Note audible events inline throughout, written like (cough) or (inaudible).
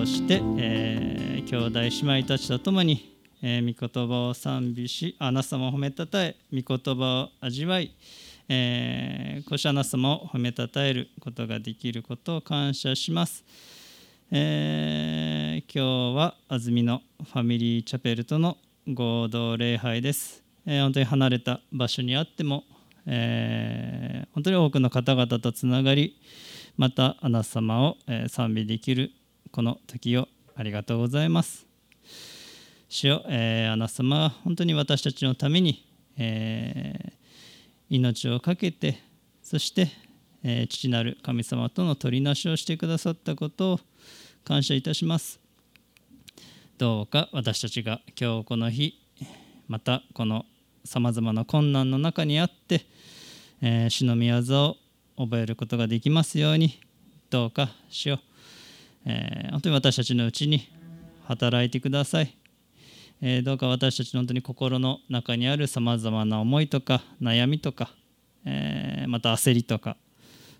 またこうして、えー、兄弟姉妹たちと共に、えー、御言葉を賛美しあなた様を褒めたたえ御言葉を味わいえー、こしあなた様を褒めたたえることができることを感謝します。えー、今日は安住のファミリーチャペルとの合同礼拝です。えー、本当に離れた場所にあっても、えー、本当に多くの方々とつながりまたあなた様を、え賛美できるこの時をありがとうございます。主よ、えー、あなた様は本当に私たちのために、えー、命を懸けてそして、えー、父なる神様との取りなしをしてくださったことを感謝いたします。どうか私たちが今日この日またこのさまざまな困難の中にあって、えー、主の御業を覚えることができますようにどうか主よ、えー、本当に私たちのうちに働いてください、えー、どうか私たちの本当に心の中にあるさまざまな思いとか悩みとか、えー、また焦りとか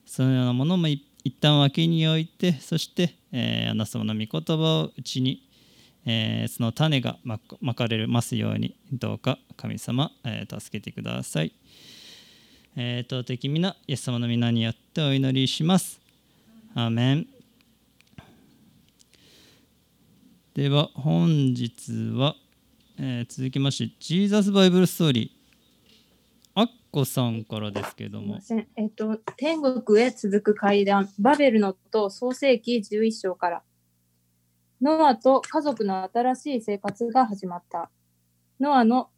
そのようなものも一旦脇に置いてそして、えー、あなた様の御言葉をうちにえー、その種がまかれますようにどうか神様、えー、助けてください。えー、的皆イエス様の皆によってお祈りします。アーメンでは本日は、えー、続きましてジーザスバイブルストーリーアッコさんからですけども。えっと、天国へ続く階段、バベルのと創世紀11章から。ノアと家族の新しい生活が始まった。ノアの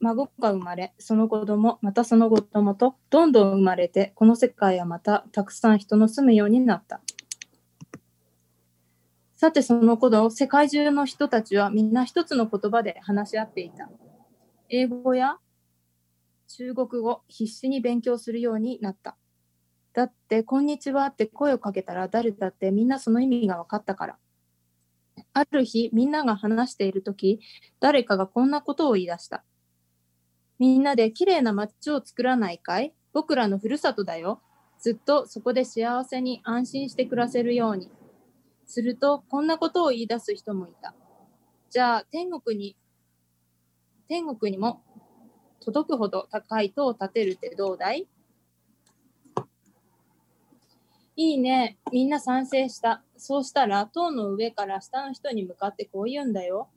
孫が生まれ、その子供、またその子供とどんどん生まれて、この世界はまたたくさん人の住むようになった。さてその頃、世界中の人たちはみんな一つの言葉で話し合っていた。英語や中国語、必死に勉強するようになった。だって、こんにちはって声をかけたら誰だってみんなその意味が分かったから。ある日、みんなが話しているとき、誰かがこんなことを言い出した。みんなで綺麗な街を作らないかい？僕らのふるさとだよ。ずっとそこで幸せに安心して暮らせるように。すると、こんなことを言い出す人もいた。じゃあ、天国に、天国にも届くほど高い塔を建てるってどうだい？いいね。みんな賛成した。そうしたら、塔の上から下の人に向かってこう言うんだよ。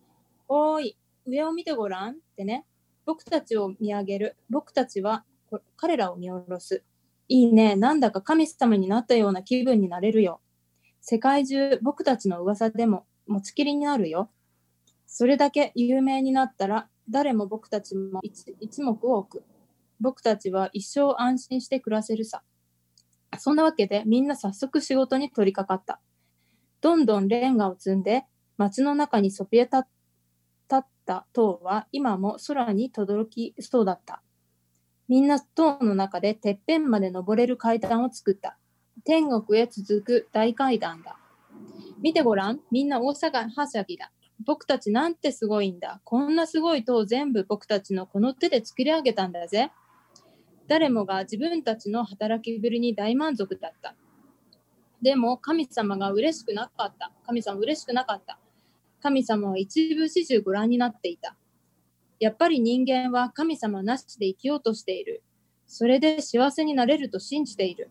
おーい、上を見てごらんってね。僕たちを見上げる。僕たちは彼らを見下ろす。いいね。なんだか神様になったような気分になれるよ。世界中、僕たちの噂でも持ちきりになるよ。それだけ有名になったら、誰も僕たちも一目多く。僕たちは一生安心して暮らせるさ。そんなわけでみんな早速仕事に取り掛かった。どんどんレンガを積んで街の中にそびえ立った塔は今も空に轟きそうだった。みんな塔の中でてっぺんまで登れる階段を作った。天国へ続く大階段だ。見てごらん、みんな大阪はしゃぎだ。僕たちなんてすごいんだ。こんなすごい塔全部僕たちのこの手で作り上げたんだぜ。誰もが自分たちの働きぶりに大満足だった。でも神様が嬉しくなかった。神様嬉しくなかった。神様は一部始終ご覧になっていた。やっぱり人間は神様なしで生きようとしている。それで幸せになれると信じている。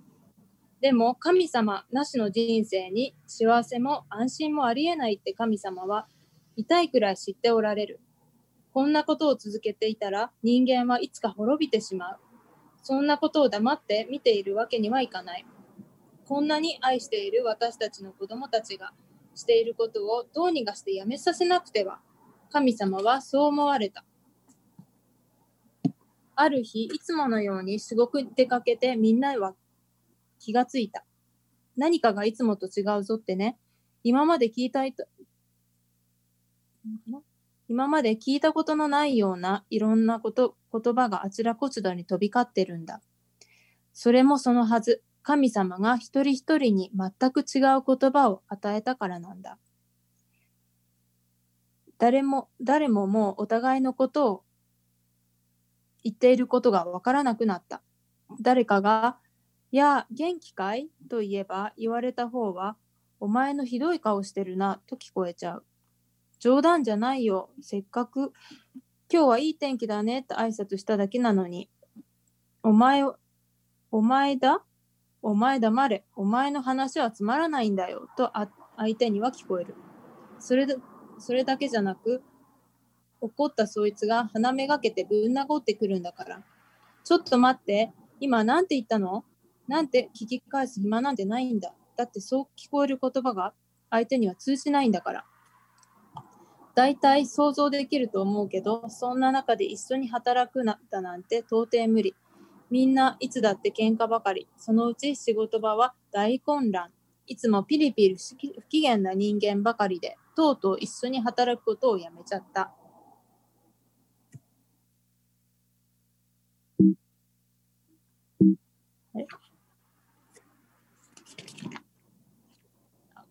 でも神様なしの人生に幸せも安心もありえないって神様は痛いくらい知っておられる。こんなことを続けていたら人間はいつか滅びてしまう。そんなことを黙って見ているわけにはいかない。こんなに愛している私たちの子供たちがしていることをどうにかしてやめさせなくては。神様はそう思われた。ある日、いつものようにすごく出かけてみんなは気がついた。何かがいつもと違うぞってね。今まで聞いたいと、今まで聞いたことのないようないろんなこと、言葉があちらこちらに飛び交ってるんだ。それもそのはず、神様が一人一人に全く違う言葉を与えたからなんだ。誰も、誰ももうお互いのことを言っていることがわからなくなった。誰かがやあ、元気かい？と言えば言われた方は、お前のひどい顔してるなと聞こえちゃう。冗談じゃないよ。せっかく今日はいい天気だねって挨拶しただけなのに。お前、お前だ？お前黙れ。お前の話はつまらないんだよ。と相手には聞こえる。それ、それだけじゃなく、怒ったそいつが鼻めがけてぶん殴ってくるんだから。ちょっと待って。今なんて言ったの？なんて聞き返す暇なんてないんだ。だってそう聞こえる言葉が相手には通じないんだから。大体想像できると思うけど、そんな中で一緒に働くなだなんて到底無理。みんないつだって喧嘩ばかり。そのうち仕事場は大混乱。いつもピリピリ不機嫌な人間ばかりで、とうとう一緒に働くことをやめちゃった。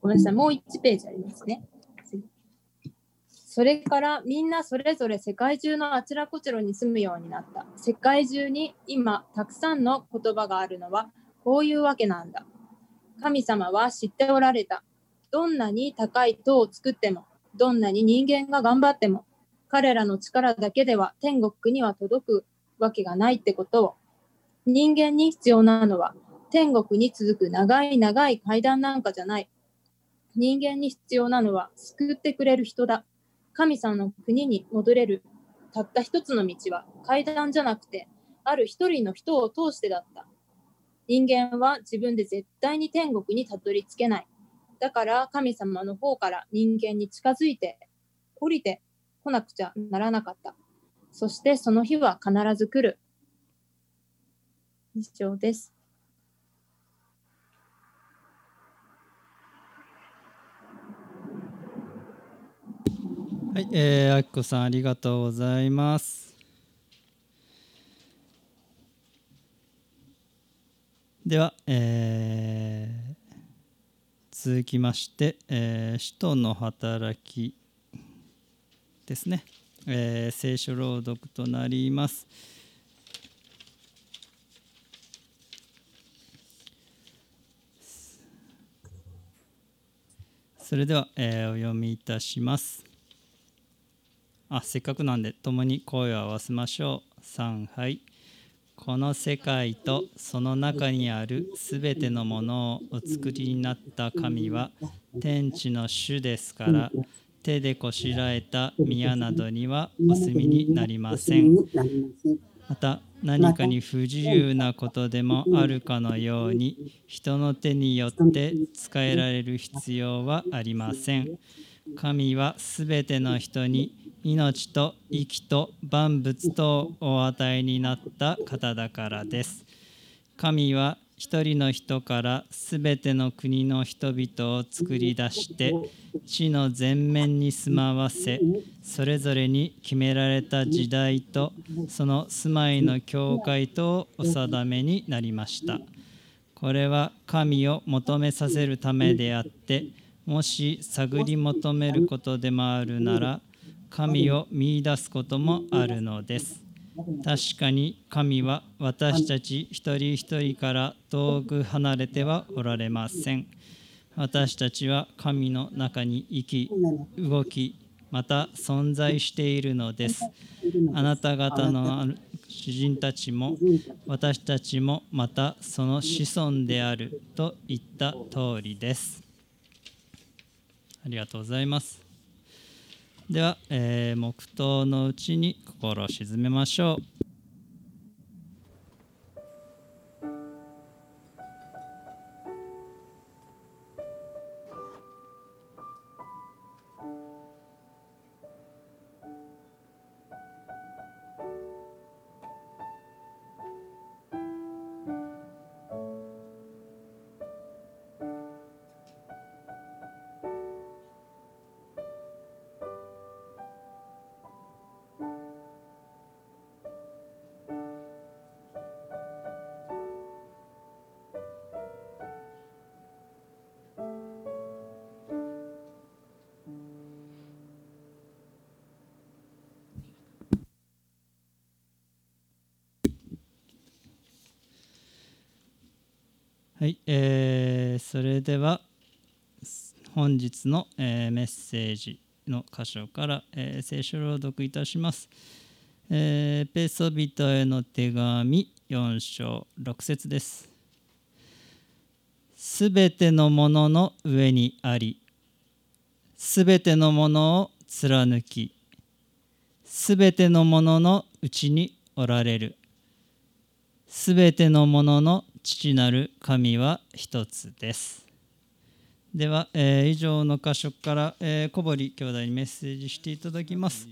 ごめんなさい、もう1ページありますね。それからみんなそれぞれ世界中のあちらこちらに住むようになった。世界中に今たくさんの言葉があるのはこういうわけなんだ。神様は知っておられた。どんなに高い塔を作っても、どんなに人間が頑張っても、彼らの力だけでは天国には届くわけがないってことを。人間に必要なのは天国に続く長い長い階段なんかじゃない。人間に必要なのは救ってくれる人だ。神様の国に戻れるたった一つの道は階段じゃなくて、ある一人の人を通してだった。人間は自分で絶対に天国にたどり着けない。だから神様の方から人間に近づいて、降りてこなくちゃならなかった。そしてその日は必ず来る。以上です。はい、えー、あきこさんありがとうございます。では、えー続きまして、えー使徒の働きですね、えー聖書朗読となります。それでは、えーお読みいたします。あせっかくなんで共に声を合わせましょう。3はい。この世界とその中にあるすべてのものをお作りになった神は天地の主ですから手でこしらえた宮などにはお住みになりません。また何かに不自由なことでもあるかのように人の手によって使えられる必要はありません。神はすべての人に命と息と万物とお与えになった方だからです。神は一人の人からすべての国の人々を作り出して地の全面に住まわせそれぞれに決められた時代とその住まいの教会とをお定めになりました。これは神を求めさせるためであってもし探り求めることでもあるなら神を見出すこともあるのです。確かに神は私たち一人一人から遠く離れてはおられません。私たちは神の中に生き、動き、また存在しているのです。あなた方の主人たちも私たちもまたその子孫であると言った通りです。ありがとうございます。では、えー黙祷のうちに心を静めましょう。はい、えーそれでは本日の、えーメッセージの箇所から、えー聖書朗読いたします。えーペソビトへの手紙4章6節です。すべてのものの上にあり、すべてのものを貫き、すべてのもののうちにおられる。すべてのものの父なる神は一つです。では、えー以上の箇所から、えー小堀兄弟にメッセージしていただきます。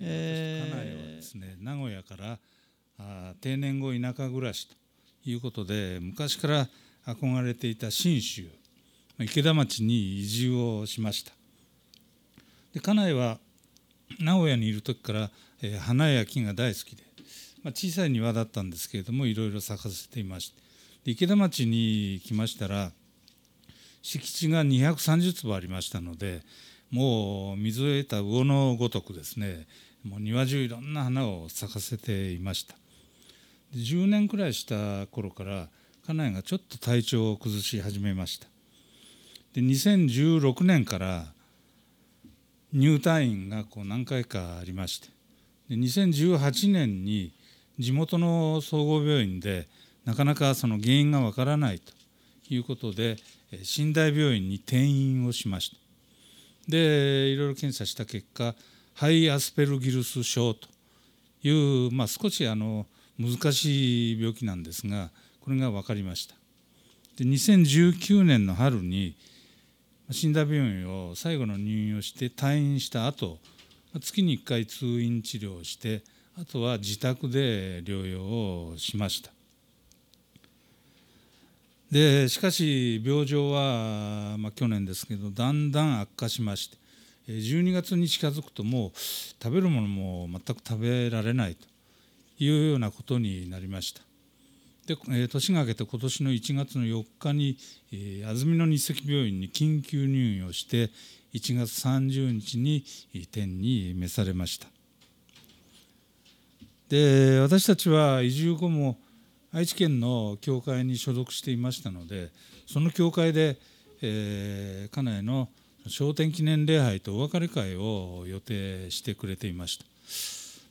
えー家内はですね名古屋からあー定年後田舎暮らしということで昔から憧れていた信州ま池田町に移住をしましたで家内は名古屋にいる時から、えー花や木が大好きで、まあ、小さい庭だったんですけれどもいろいろ咲かせていまして池田町に来ましたら敷地が230坪ありましたのでもう水を得た魚のごとくですねもう庭中いろんな花を咲かせていました。10年くらいした頃から家内がちょっと体調を崩し始めました。で2016年から入退院がこう何回かありましてで2018年に地元の総合病院でなかなかその原因がわからないということで寝台病院に転院をしました。でいろいろ検査した結果ハイアスペルギルス症という、まあ、少しあの難しい病気なんですがこれが分かりました。で2019年の春に寝台病院を最後の入院をして退院した後月に1回通院治療をしてあとは自宅で療養をしました。でしかし病状は、まあ、去年ですけどだんだん悪化しまして12月に近づくともう食べるものも全く食べられないというようなことになりました。で、え年が明けて今年の1月の4日に、え安曇野日赤病院に緊急入院をして1月30日に天に召されました。で私たちは移住後も愛知県の教会に所属していましたのでその教会で、えー家内の昇天記念礼拝とお別れ会を予定してくれていました、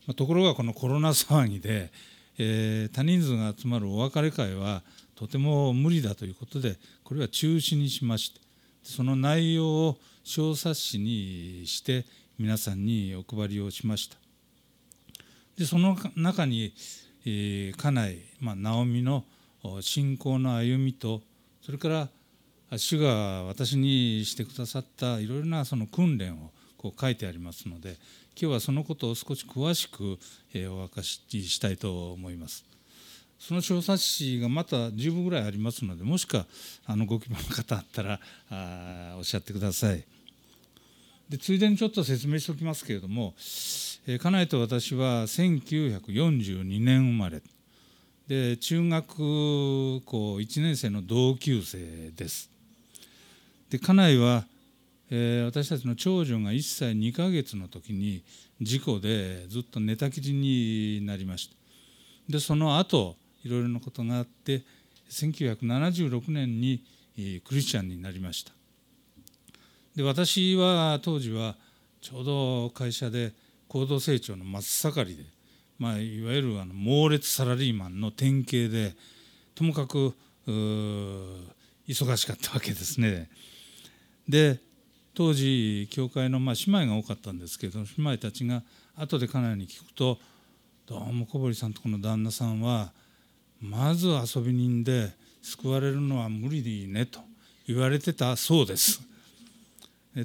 まところがこのコロナ騒ぎで、えー多人数が集まるお別れ会はとても無理だということでこれは中止にしましてその内容を小冊子にして皆さんにお配りをしました。でその中に、家内、まあ、直美の信仰の歩みとそれから主が私にしてくださったいろいろなその訓練をこう書いてありますので今日はそのことを少し詳しく、お明かししたいと思います。その小冊子がまた10部ぐらいありますのでもしかあのご希望の方あったらあおっしゃってください。でついでにちょっと説明しておきますけれども、家内と私は1942年生まれ。で中学校1年生の同級生です。で家内は、えー私たちの長女が1歳2ヶ月の時に事故でずっと寝たきりになりました。でその後いろいろなことがあって1976年にクリスチャンになりました。で私は当時はちょうど会社で高度成長の真っ盛りで、まあ、いわゆるあの猛烈サラリーマンの典型でともかく忙しかったわけですね。で当時教会の、まあ、姉妹が多かったんですけど姉妹たちが後で家内に聞くと「どうも小堀さんとこの旦那さんはまず遊び人で救われるのは無理でいいね」と言われてたそうです。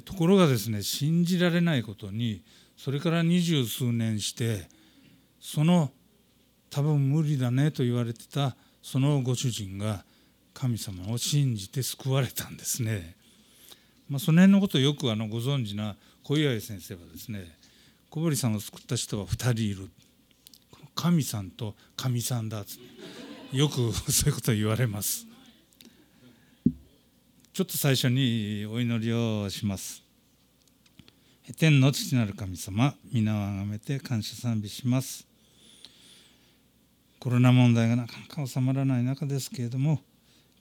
ところがですね信じられないことにそれから二十数年してその多分無理だねと言われてたそのご主人が神様を信じて救われたんですね。まあ、その辺のことをよくあのご存知な小岩井先生はですね小堀さんを救った人は2人いる。神さんと神さんだよく (laughs) そういうことを言われます。ちょっと最初にお祈りをします。天の父なる神様皆をあがめて感謝賛美します。コロナ問題がなかなか収まらない中ですけれども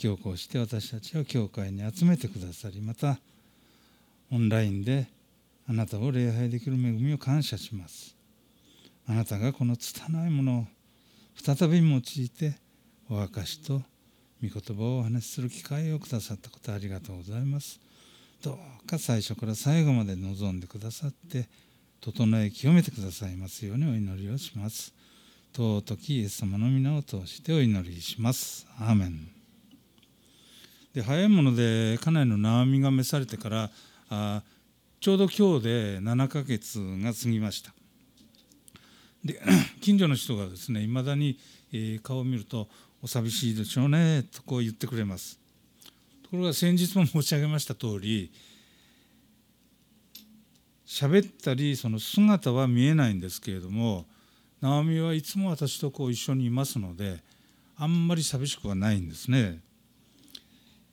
今日こうして私たちを教会に集めてくださりまたオンラインであなたを礼拝できる恵みを感謝します。あなたがこの拙いものを再び用いてお証と御言葉をお話しする機会をくださったことありがとうございます。どうか最初から最後まで望んでくださって整え清めてくださいますようにお祈りをします。尊きイエス様の皆を通してお祈りします。アーメン。で早いもので家内のナオミが召されてからあちょうど今日で7ヶ月が過ぎました。で (clears throat) 近所の人がですねいまだに、顔を見ると「お寂しいでしょうね」とこう言ってくれます。ころが先日も申し上げました通り喋ったりその姿は見えないんですけれども直美はいつも私とこう一緒にいますのであんまり寂しくはないんですね。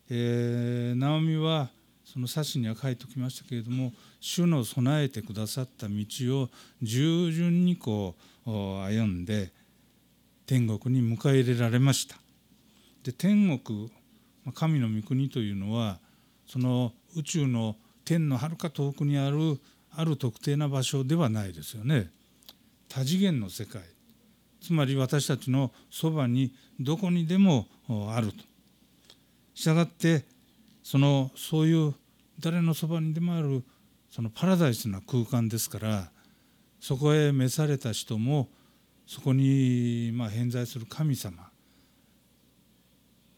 えー、直美はその冊子には書いておきましたけれども主の備えてくださった道を従順にこう歩んで天国に迎え入れられましたで天国神の御国というのはその宇宙の天のはるか遠くにあるある特定な場所ではないですよね。多次元の世界。つまり私たちのそばにどこにでもあると。したがってそのそういう誰のそばにでもあるそのパラダイスな空間ですからそこへ召された人もそこにまあ偏在する神様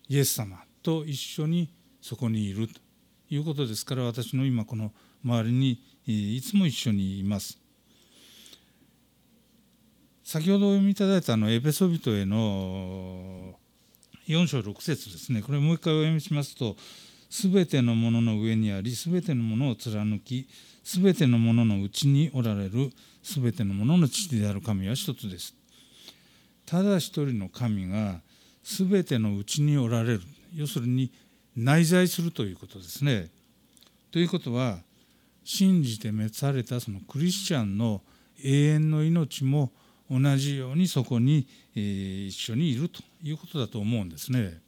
イエス様と一緒にそこにいるということですから私の今この周りにいつも一緒にいます。先ほどお読みいただいたあのエペソビトへの4章6節ですね。これもう一回お読みしますと「すべてのものの上にありすべてのものを貫きすべてのもののうちにおられるすべてのものの父である神は一つです」ただ一人の神がすべてのうちにおられる。要するに内在するということですね。ということは信じて召されたそのクリスチャンの永遠の命も同じようにそこに、一緒にいるということだと思うんですね。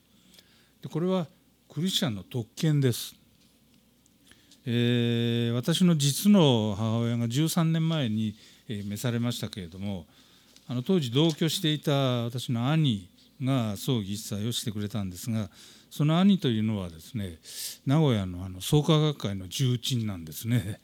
でこれはクリスチャンの特権です。えー、私の実の母親が13年前に召されましたけれどもあの当時同居していた私の兄が葬儀一切をしてくれたんですがその兄というのはですね名古屋のあの創価学会の重鎮なんですね。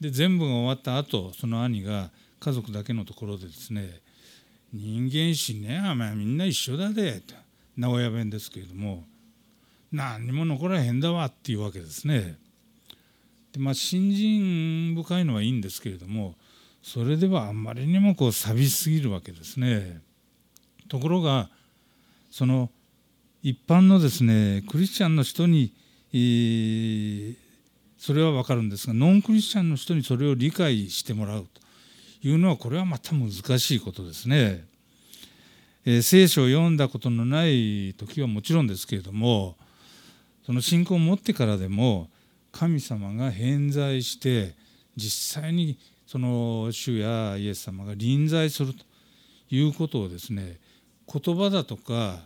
で全部が終わった後その兄が家族だけのところでですね「人間死ねあまあみんな一緒だで」と名古屋弁ですけれども「何にも残らへんだわ」っていうわけですね。でまあ信心深いのはいいんですけれどもそれではあんまりにもこう寂しすぎるわけですね。ところがその一般のですねクリスチャンの人に、えー、それは分かるんですがノンクリスチャンの人にそれを理解してもらうというのはこれはまた難しいことですね。えー、聖書を読んだことのない時はもちろんですけれどもその信仰を持ってからでも神様が偏在して実際にその主やイエス様が臨在するということをですね言葉だとか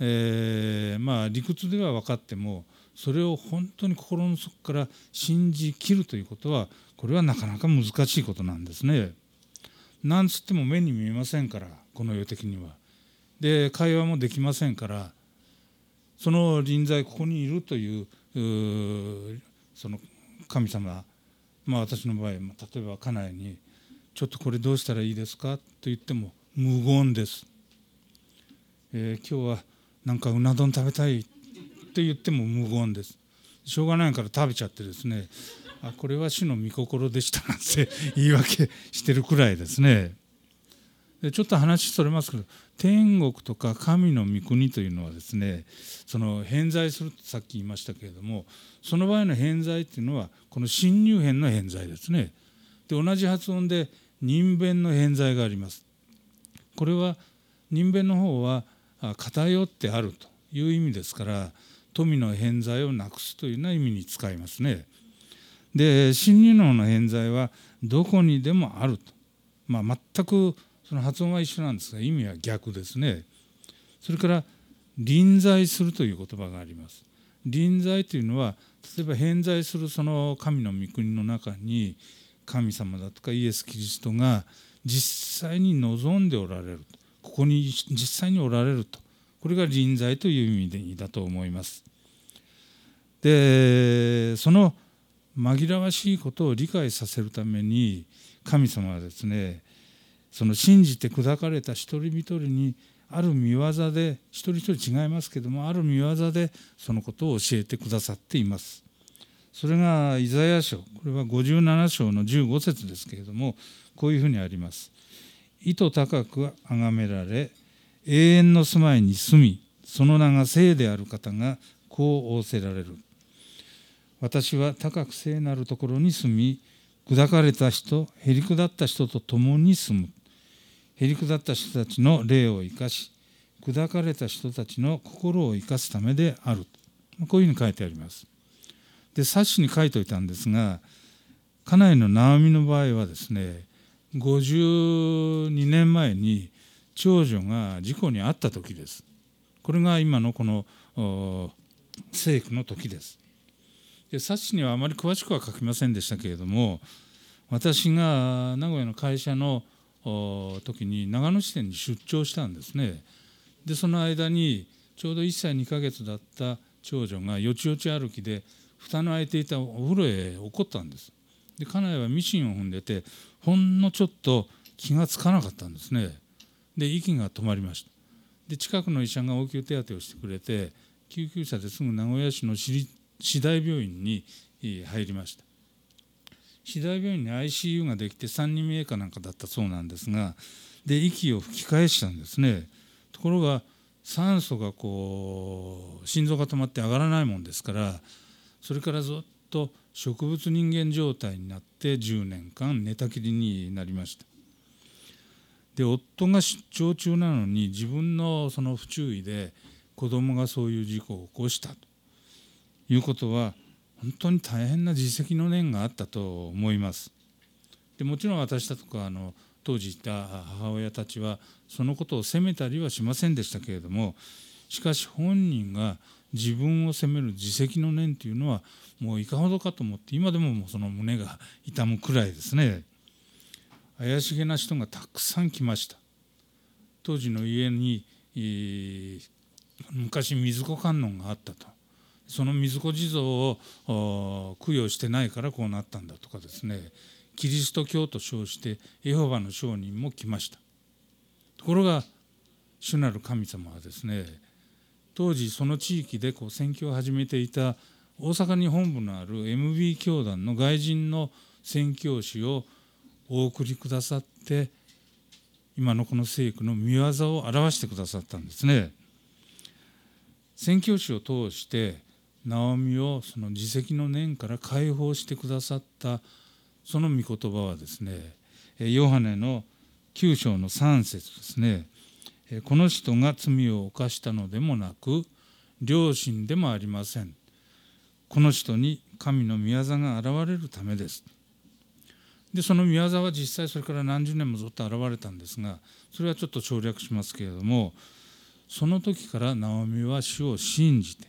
えー、まあ理屈では分かってもそれを本当に心の底から信じきるということはこれはなかなか難しいことなんですね。なんつっても目に見えませんからこの世的には。で会話もできませんからその臨在ここにいるというその神様まあ私の場合例えば家内に「ちょっとこれどうしたらいいですか?」と言っても無言です。えー、今日はなんかうな丼食べたいって言っても無言です。しょうがないから食べちゃってですねあこれは主の御心でしたなんて (laughs) 言い訳してるくらいですね。でちょっと話それますけど天国とか神の御国というのはですねその偏在するとさっき言いましたけれどもその場合の偏在っていうのはこの侵入偏の偏在ですね。で同じ発音で人弁の偏在があります。これは人弁の方は偏ってあるという意味ですから富の偏在をなくすというような意味に使いますね。で新入能の偏在はどこにでもあると、まあ、全くその発音は一緒なんですが意味は逆ですね。それから臨在するという言葉があります。臨在というのは例えば偏在するその神の御国の中に神様だとかイエス・キリストが実際に望んでおられるここに実際におられるとこれが臨在という意味だと思います。でその紛らわしいことを理解させるために神様はですねその信じて砕かれた一人一人にある見業で一人一人違いますけどもある見業でそのことを教えてくださっています。それがイザヤ書これは57章の15節ですけれどもこういうふうにあります。意図高く崇められ永遠の住まいに住みその名が聖である方がこう仰せられる。私は高く聖なるところに住み砕かれた人へりくだった人と共に住む。へりくだった人たちの霊を生かし砕かれた人たちの心を生かすためであるこういうふうに書いてあります。で冊子に書いておいたんですが家内の直美の場合はですね52年前に長女が事故に遭った時です。これが今のこの聖句の時です。で冊子にはあまり詳しくは書きませんでしたけれども私が名古屋の会社の時に長野支店に出張したんですねでその間にちょうど1歳2ヶ月だった長女がよちよち歩きで蓋の開いていたお風呂へ落っこったんですで家内はミシンを踏んでてほんのちょっと気がつかなかったんですね。で息が止まりました。で近くの医者が応急手当てをしてくれて救急車ですぐ名古屋市の市大病院に入りました。次第病院に ICU ができて3人目かなんかだったそうなんですがで息を吹き返したんですね。ところが酸素がこう心臓が止まって上がらないもんですからそれからずっと植物人間状態になって10年間寝たきりになりましたで夫が出張中なのに自分のその不注意で子供がそういう事故を起こしたということは本当に大変な実績の念があったと思います。でもちろん私だとかあの当時いた母親たちはそのことを責めたりはしませんでしたけれどもしかし本人が自分を責める自責の念というのはもういかほどかと思って今でももうその胸が痛むくらいですね。怪しげな人がたくさん来ました。当時の家にえ昔水子観音があったと。その水子地蔵を供養してないからこうなったんだとかですね。キリスト教と称してエホバの商人も来ました。ところが主なる神様はですね当時その地域でこう宣教を始めていた大阪に本部のある MB 教団の外人の宣教師をお送りくださって今のこの聖句の見業を表してくださったんですね。宣教師を通してナオミをその自責の念から解放してくださったその御言葉はですねヨハネの9章の3節ですねこの人が罪を犯したのでもなく良心でもありません。この人に神の御業が現れるためです。でその御業は実際それから何十年もずっと現れたんですがそれはちょっと省略しますけれどもその時からナオミは主を信じて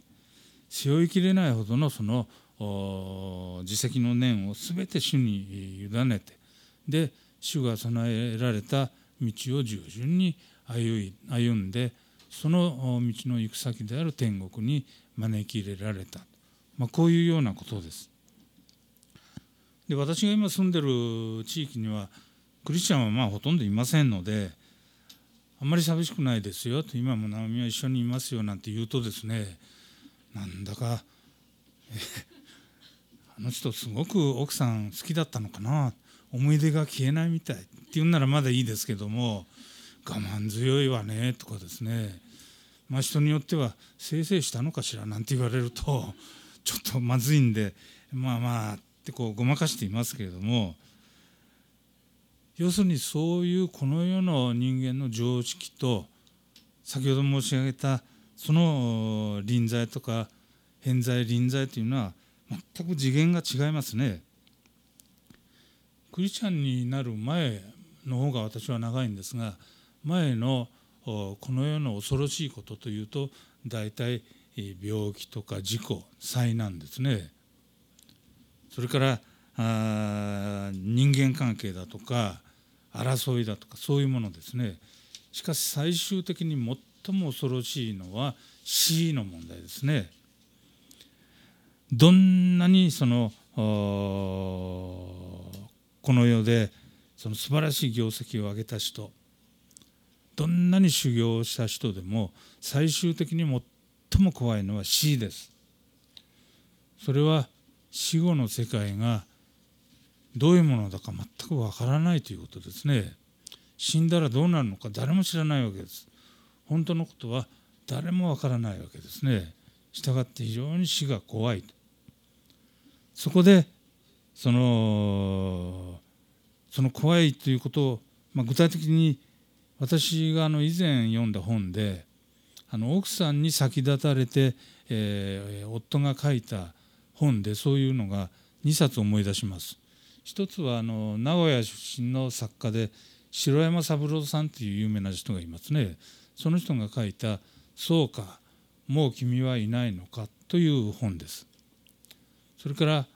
背負いきれないほどのその自責の念を全て主に委ねてで主が備えられた道を従順に歩歩んでその道の行く先である天国に招き入れられた、まあ、こういうようなことです。で私が今住んでる地域にはクリスチャンはまあほとんどいませんのであんまり寂しくないですよと今も直美は一緒にいますよなんて言うとですねなんだか、あの人すごく奥さん好きだったのかな思い出が消えないみたいって言うならまだいいですけども我慢強いわねとかですねまあ人によってはせいせいしたのかしらなんて言われるとちょっとまずいんでまあまあってこうごまかしていますけれども要するにそういうこの世の人間の常識と先ほど申し上げたその臨在とか偏在臨在というのは全く次元が違いますね。クリスチャンになる前の方が私は長いんですが前のこの世の恐ろしいことというと大体病気とか事故災難ですね。それからあ人間関係だとか争いだとかそういうものですね。しかし最終的に最も恐ろしいのは死の問題ですね。どんなにそのこの世でその素晴らしい業績を上げた人どんなに修行した人でも最終的に最も怖いのは死です。それは死後の世界がどういうものだか全くわからないということですね。死んだらどうなるのか誰も知らないわけです。本当のことは誰もわからないわけですね。したがって非常に死が怖い。そこでそのその怖いということを、まあ、具体的に私があの以前読んだ本であの奥さんに先立たれて、えー、夫が書いた本でそういうのが2冊思い出します。一つはあの名古屋出身の作家で城山三郎さんという有名な人がいますね。その人が書いた「そうかもう君はいないのか」という本です。それから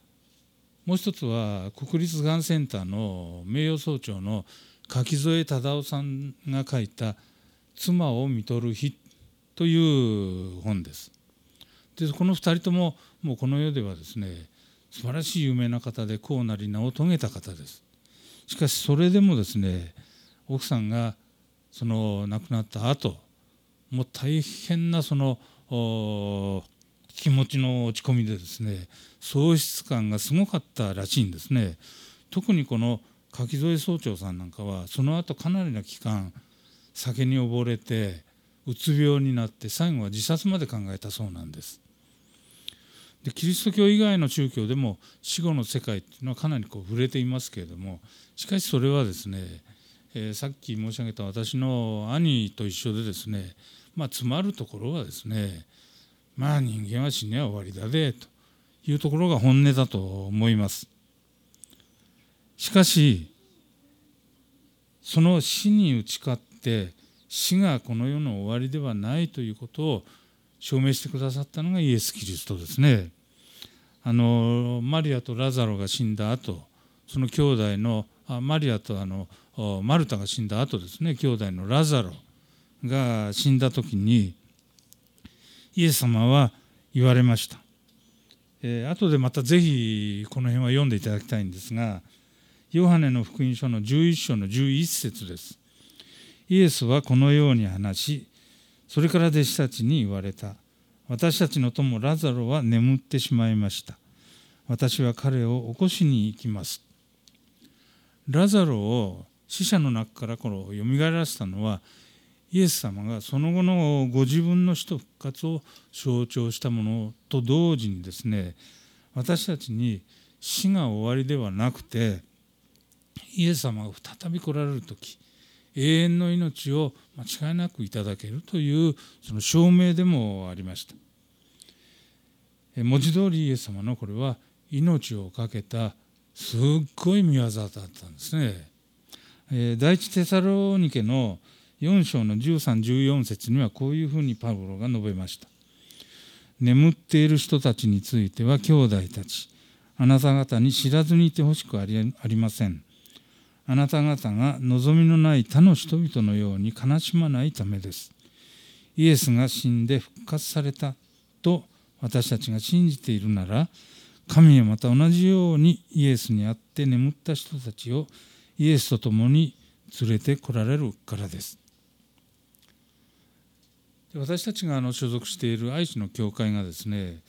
もう一つは国立がんセンターの名誉総長の柿添忠夫さんが書いた「妻を見とる日」という本です。でこの2人とももうこの世ではですね素晴らしい有名な方でこうなり名を遂げた方です。しかしそれでもですね奥さんがその亡くなった後もう大変なその気持ちの落ち込みでですね喪失感がすごかったらしいんですね。特にこの柿添総長さんなんかはその後かなりの期間酒に溺れてうつ病になって最後は自殺まで考えたそうなんです。でキリスト教以外の宗教でも死後の世界っていうのはかなりこう触れていますけれどもしかしそれはですね、えー、さっき申し上げた私の兄と一緒でですねまあ詰まるところはですねまあ人間は死ねば終わりだでというところが本音だと思います。しかしその死に打ち勝って死がこの世の終わりではないということを証明してくださったのがイエス・キリストですね。あのマリアとラザロが死んだ後その兄弟のあマリアとあのマルタが死んだ後ですね兄弟のラザロが死んだ時にイエス様は言われました。えー、後でまたぜひこの辺は読んでいただきたいんですがヨハネの福音書の11章の11節です。イエスはこのように話し、それから弟子たちに言われた。私たちの友ラザロは眠ってしまいました。私は彼を起こしに行きます。ラザロを死者の中からこの蘇らせたのは、イエス様がその後のご自分の死と復活を象徴したものと同時にですね、私たちに死が終わりではなくて、イエス様が再び来られる時永遠の命を間違いなくいただけるというその証明でもありました。文字通りイエス様のこれは命を懸けたすっごい見業だったんですね。第一テサロニケの4章の1314節にはこういうふうにパウロが述べました。眠っている人たちについては兄弟たちあなた方に知らずにいてほしくありません。あなた方が望みのない他の人々のように悲しまないためです。イエスが死んで復活されたと私たちが信じているなら、神はまた同じようにイエスにあって眠った人たちをイエスと共に連れてこられるからです。私たちがあの所属している愛知の教会がですね、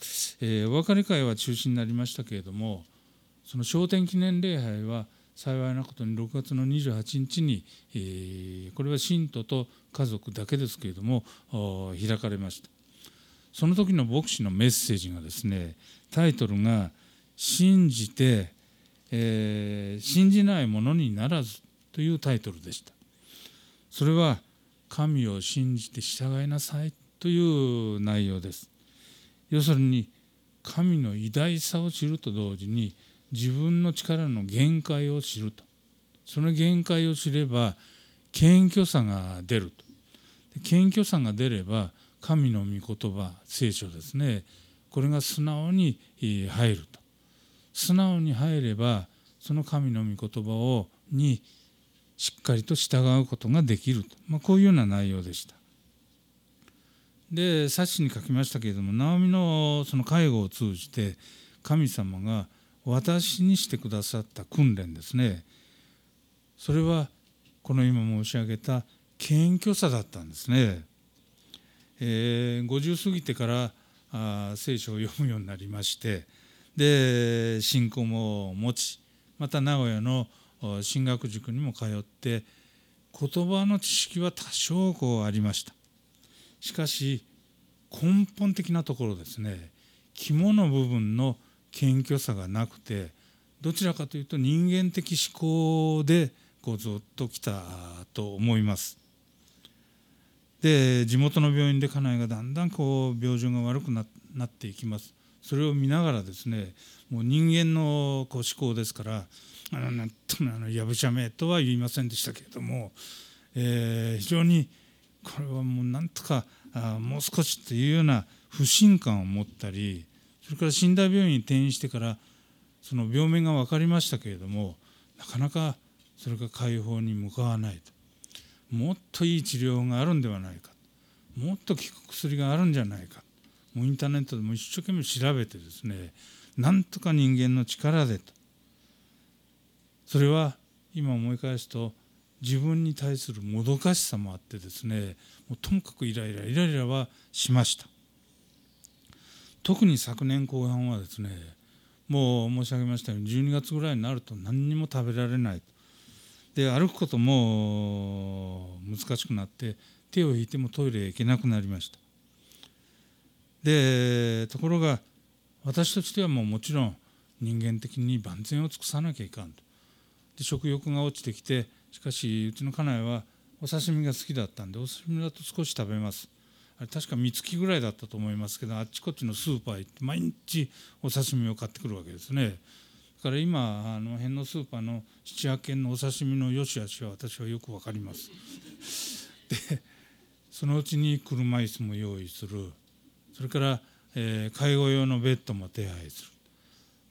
えー、お別れ会は中止になりましたけれどもその昇天記念礼拝は幸いなことに6月の28日に、え、これは信徒と家族だけですけれども開かれました。その時の牧師のメッセージがですねタイトルが「信じて、えー、信じないものにならず」というタイトルでした。それは神を信じて従いなさいという内容です。要するに神の偉大さを知ると同時に自分の力の限界を知ると。その限界を知れば謙虚さが出ると。謙虚さが出れば神の御言葉聖書ですね。これが素直に入ると。素直に入ればその神の御言葉をにしっかりと従うことができると、まあ、こういうような内容でした。で冊子に書きましたけれどもナオミのその介護を通じて神様が私にしてくださった訓練ですね。それはこの今申し上げた謙虚さだったんですね。えー、50過ぎてからあ聖書を読むようになりましてで信仰も持ちまた名古屋の進学塾にも通って言葉の知識は多少こうありました。しかし根本的なところですね。肝の部分の謙虚さがなくてどちらかというと人間的思考でこうずっときたと思います。で地元の病院で家内がだんだんこう病状が悪くなっていきます。それを見ながらですねもう人間のこう思考ですからあのなんとあのやぶしゃめとは言いませんでしたけれども、えー、非常にこれはもうなんとかあもう少しというような不信感を持ったりそれから寝台病院に転院してからその病名が分かりましたけれどもなかなかそれが解放に向かわないと。もっといい治療があるんではないか。もっと効く薬があるんじゃないか。もうインターネットでも一生懸命調べてですねなんとか人間の力でと。それは今思い返すと自分に対するもどかしさもあってですねもうともかくイライライライラはしました。特に昨年後半はですねもう申し上げましたように12月ぐらいになると何にも食べられない。で歩くことも難しくなって手を引いてもトイレへ行けなくなりました。でところが私としてはもうもちろん人間的に万全を尽くさなきゃいかんと。で食欲が落ちてきてしかしうちの家内はお刺身が好きだったんでお刺身だと少し食べます。あれ確か三月ぐらいだったと思いますけどあっちこっちのスーパー行って毎日お刺身を買ってくるわけですね。だから今あの辺のスーパーの七八軒のお刺身の良し悪しは私はよく分かります。でそのうちに車椅子も用意する。それから、えー、介護用のベッドも手配する。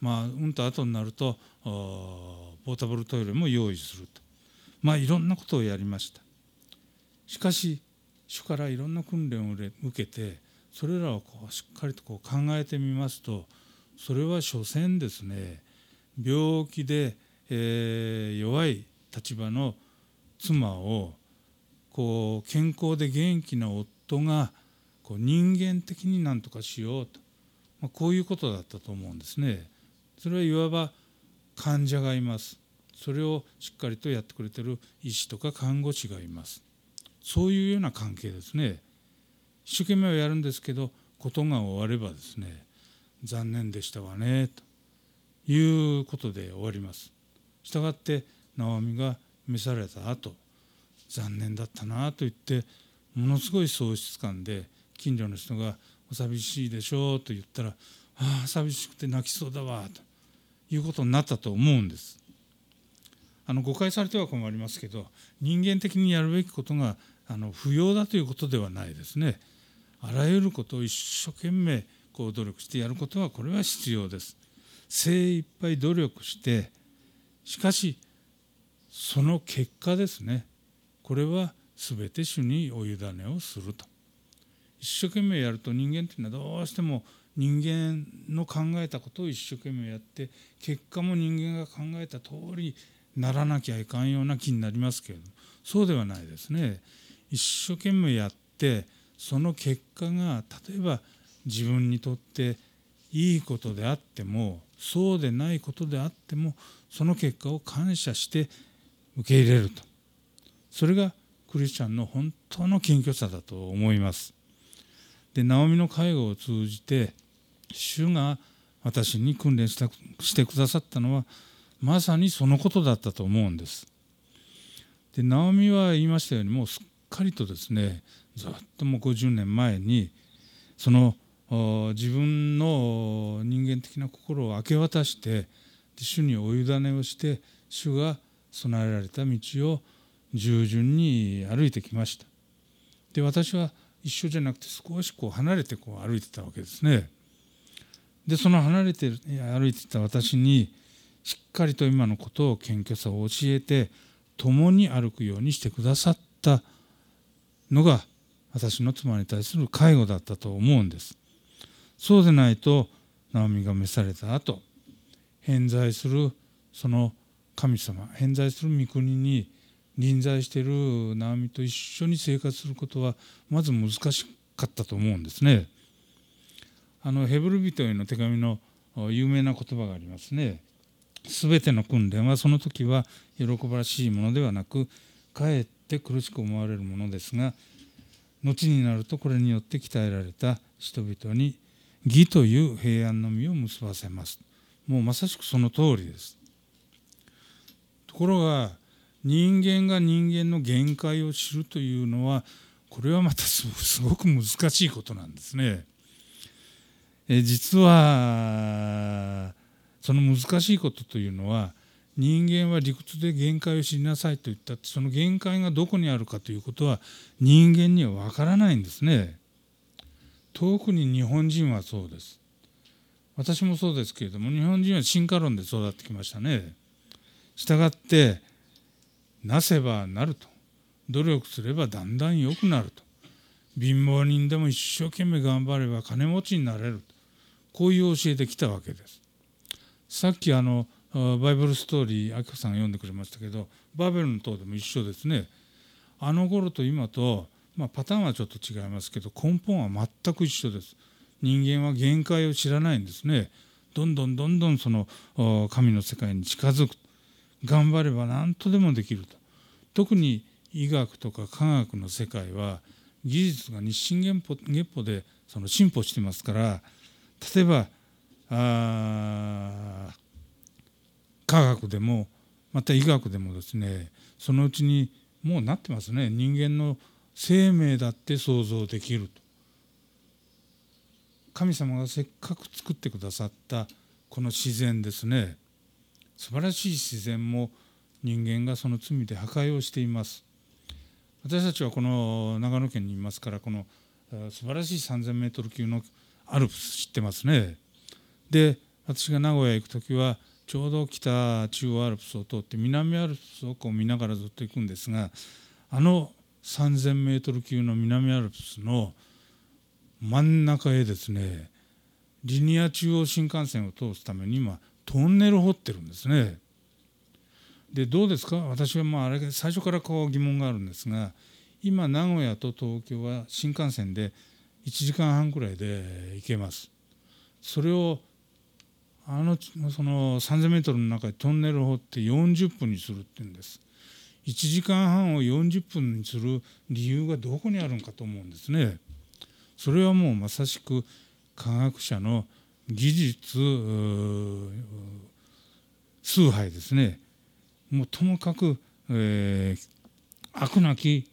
まあうんと後になるとポータブルトイレも用意すると。まあいろんなことをやりました。しかし主からいろんな訓練を受けてそれらをこうしっかりとこう考えてみますとそれは所詮ですね病気で、えー、弱い立場の妻をこう健康で元気な夫がこう人間的に何とかしようと、まあ、こういうことだったと思うんですね。それはいわば患者がいますそれをしっかりとやってくれてる医師とか看護師がいますそういうような関係ですね一生懸命はやるんですけど事が終わればですね残念でしたわねということで終わりますしたがって直美が召された後残念だったなと言ってものすごい喪失感で近所の人が「お寂しいでしょう」と言ったら「ああ寂しくて泣きそうだわ」ということになったと思うんです。あの誤解されては困りますけど人間的にやるべきことがあの不要だということではないですね。あらゆることを一生懸命こう努力してやることはこれは必要です。精一杯努力してしかしその結果ですねこれは全て主にお委ねをすると一生懸命やると人間っていうのはどうしても人間の考えたことを一生懸命やって結果も人間が考えた通りならなきゃいかんような気になりますけれどもそうではないですね。一生懸命やってその結果が例えば自分にとっていいことであってもそうでないことであってもその結果を感謝して受け入れるとそれがクリスチャンの本当の謙虚さだと思います。でナオミの介護を通じて主が私に訓練したしてくださったのはまさにそのことだったと思うんです。でナオミは言いましたようにもうすっかりとですねずっともう50年前にその自分の人間的な心を明け渡して主にお委ねをして主が備えられた道を従順に歩いてきました。で私は一緒じゃなくて少しこう離れてこう歩いてたわけですね。でその離れて歩いてた私にしっかりと今のことを謙虚さを教えて共に歩くようにしてくださったのが私の妻に対する介護だったと思うんです。そうでないとナオミが召された後偏在するその神様偏在する御国に臨在しているナオミと一緒に生活することはまず難しかったと思うんですね。あのヘブル人への手紙の有名な言葉がありますね。すべての訓練はその時は喜ばしいものではなくかえって苦しく思われるものですが後になるとこれによって鍛えられた人々に義という平安の実を結ばせます。もうまさしくその通りです。ところが人間が人間の限界を知るというのはこれはまたすごく難しいことなんですね。え実はその難しいことというのは人間は理屈で限界を知りなさいと言ったってその限界がどこにあるかということは人間にはわからないんですね。特に日本人はそうです。私もそうですけれども日本人は進化論で育ってきましたね。したがってなせばなると努力すればだんだん良くなると貧乏人でも一生懸命頑張れば金持ちになれるとこういう教えできたわけです。さっきあのバイブルストーリー明子さんが読んでくれましたけどバーベルの塔でも一緒ですね。あの頃と今と、まあ、パターンはちょっと違いますけど根本は全く一緒です。人間は限界を知らないんですね。どんどんどんどんその神の世界に近づく。頑張れば何とでもできると。特に医学とか科学の世界は技術が日進月歩月歩でその進歩してますから例えばあ科学でもまた医学でもですねそのうちにもうなってますね。人間の生命だって想像できると。神様がせっかく作ってくださったこの自然ですね。素晴らしい自然も人間がその罪で破壊をしています。私たちはこの長野県にいますからこの素晴らしい 3,000m 級のアルプス知ってますね。で私が名古屋へ行く時はちょうど北中央アルプスを通って南アルプスをこう見ながらずっと行くんですがあの 3,000m 級の南アルプスの真ん中へですねリニア中央新幹線を通すために今トンネルを掘ってるんですね。でどうですか？私はまああれ最初からこう疑問があるんですが今名古屋と東京は新幹線で1時間半くらいで行けます。それをあのその 3,000m の中でトンネルを掘って40分にするって言うんです。1時間半を40分にする理由がどこにあるのかと思うんですね。それはもうまさしく科学者の技術崇拝ですね。もうともかく、えー、悪なき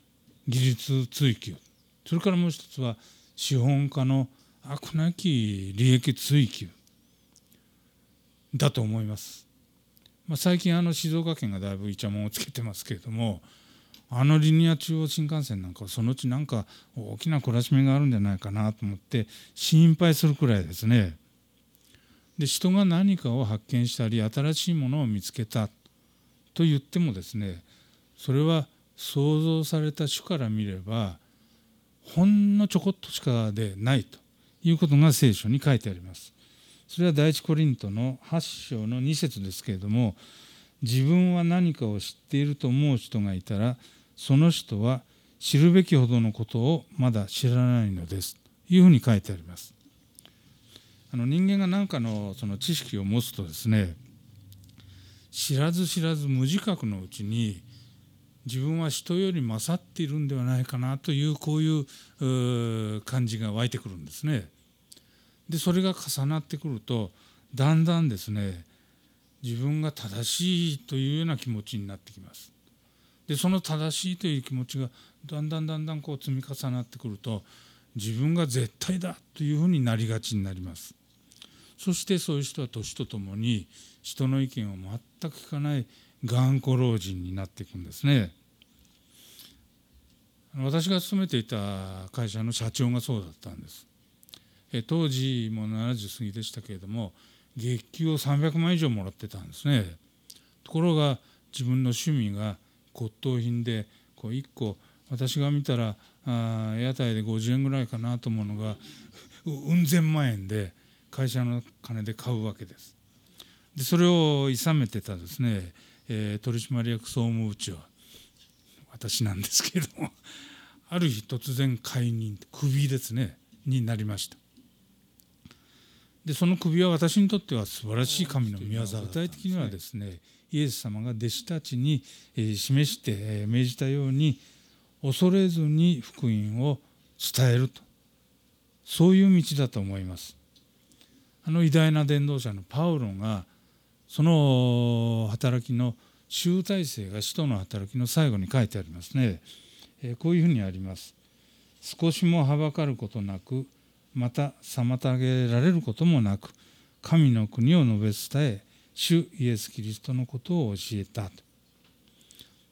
技術追求。それからもう一つは資本家の悪なき利益追求。だと思います。まあ、最近あの静岡県がだいぶイチャモンをつけてますけれどもあのリニア中央新幹線なんかはそのうちなんか大きな懲らしめがあるんじゃないかなと思って心配するくらいですね。で人が何かを発見したり新しいものを見つけたと言ってもですねそれは創造された種から見ればほんのちょこっとしかでないということが聖書に書いてあります。それは第一コリントの8章の2節ですけれども自分は何かを知っていると思う人がいたらその人は知るべきほどのことをまだ知らないのですというふうに書いてあります。あの人間が何かのその知識を持つとですね知らず知らず無自覚のうちに自分は人より勝っているんではないかなというこういう感じが湧いてくるんですね。でそれが重なってくるとだんだんですね自分が正しいというような気持ちになってきます。でその正しいという気持ちがだんだんだんだんこう積み重なってくると自分が絶対だというふうになりがちになります。そしてそういう人は年とともに人の意見を全く聞かない頑固老人になっていくんですね。私が勤めていた会社の社長がそうだったんです当時も70過ぎでしたけれども月給を300万以上もらってたんですね。ところが自分の趣味が骨董品でこう1個私が見たらあ屋台で50円ぐらいかなと思うのが (laughs) うん千万円で会社の金で買うわけです。でそれを諌めてたですね、えー、取締役総務部長私なんですけれどもある日突然解任クビですねになりました。でその首は私にとっては素晴らしい神の御業具体的にはですねイエス様が弟子たちに示して命じたように恐れずに福音を伝えると。そういう道だと思います。あの偉大な伝道者のパウロがその働きの集大成が使徒の働きの最後に書いてありますね。こういうふうにあります。少しもはばかることなくまた妨げられることもなく神の国を述べ伝え主イエス・キリストのことを教えた。と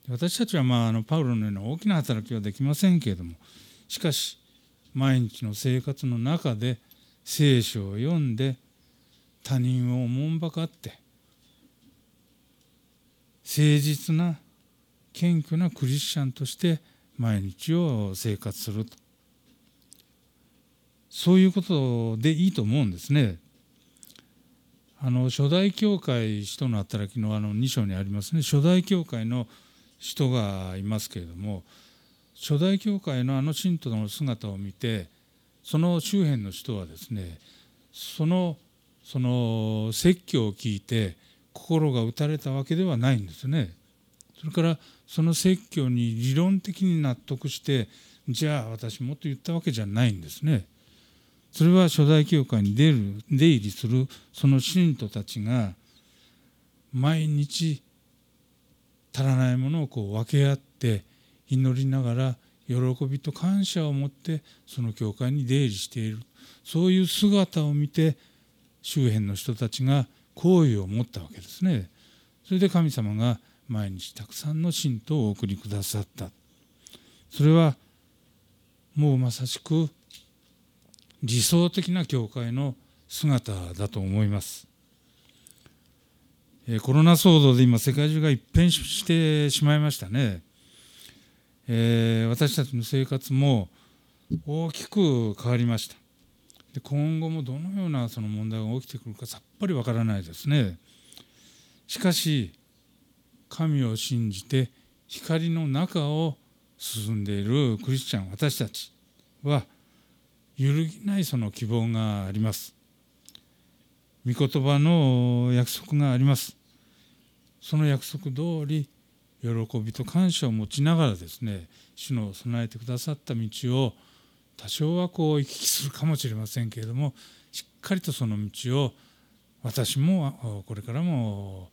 私たちはまああのパウロのような大きな働きはできませんけれどもしかし毎日の生活の中で聖書を読んで他人をおもんばかって誠実な謙虚なクリスチャンとして毎日を生活すると。そういうことでいいと思うんですね。あの初代教会使徒の働きのあの2章にありますね初代教会の人がいますけれども初代教会のあの信徒の姿を見てその周辺の人はですねそのその説教を聞いて心が打たれたわけではないんですね。それからその説教に理論的に納得してじゃあ私もっと言ったわけじゃないんですね。それは初代教会に出る出入りするその信徒たちが毎日足らないものをこう分け合って祈りながら喜びと感謝を持ってその教会に出入りしているそういう姿を見て周辺の人たちが好意を持ったわけですね。それで神様が毎日たくさんの信徒をお送りくださった。それはもうまさしく理想的な教会の姿だと思います。コロナ騒動で今世界中が一変してしまいましたね。えー、私たちの生活も大きく変わりました。で今後もどのようなその問題が起きてくるかさっぱりわからないですね。しかし神を信じて光の中を進んでいるクリスチャン私たちは揺るぎないその希望があります御言葉の約束がありますその約束通り喜びと感謝を持ちながらですね主の備えてくださった道を多少はこう行き来するかもしれませんけれどもしっかりとその道を私もこれからも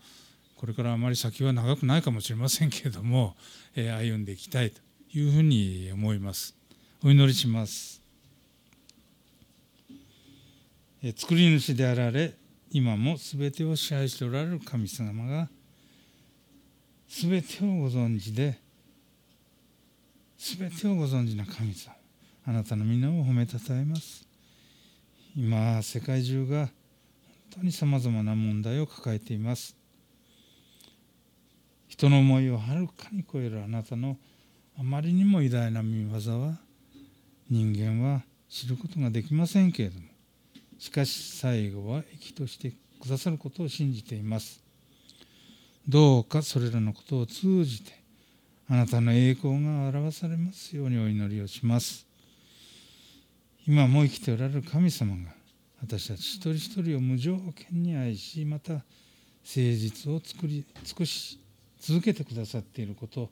これからあまり先は長くないかもしれませんけれども歩んでいきたいというふうに思います。お祈りします。作り主であられ今も全てを支配しておられる神様が全てをご存知で全てをご存知な神様あなたの皆を褒めたたえます。今世界中が本当にさまざまな問題を抱えています。人の思いをはるかに超えるあなたのあまりにも偉大な見業は人間は知ることができませんけれどもしかし最後は益としてくださることを信じていますどうかそれらのことを通じてあなたの栄光が表されますようにお祈りをします今も生きておられる神様が私たち一人一人を無条件に愛しまた誠実を作り尽くし続けてくださっていること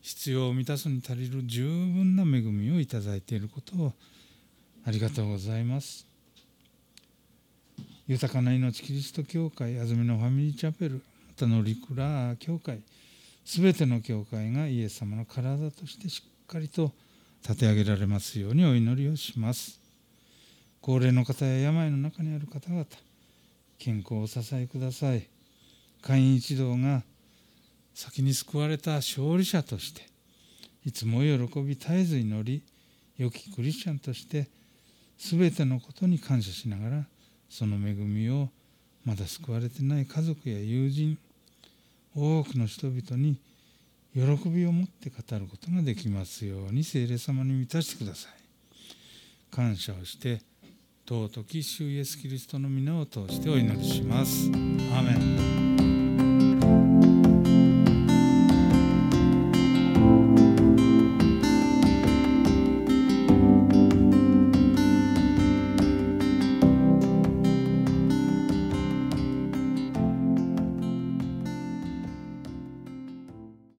必要を満たすに足りる十分な恵みをいただいていることをありがとうございます。豊かな命キリスト教会安曇野ファミリーチャペルまたのリクラー教会すべての教会がイエス様の体としてしっかりと立て上げられますようにお祈りをします。高齢の方や病の中にある方々健康をお支えください。会員一同が先に救われた勝利者としていつも喜び絶えず祈り良きクリスチャンとして全てのことに感謝しながらその恵みをまだ救われてない家族や友人多くの人々に喜びを持って語ることができますように聖霊様に満たしてください。感謝をして尊き主イエスキリストの皆を通してお祈りします。アーメン。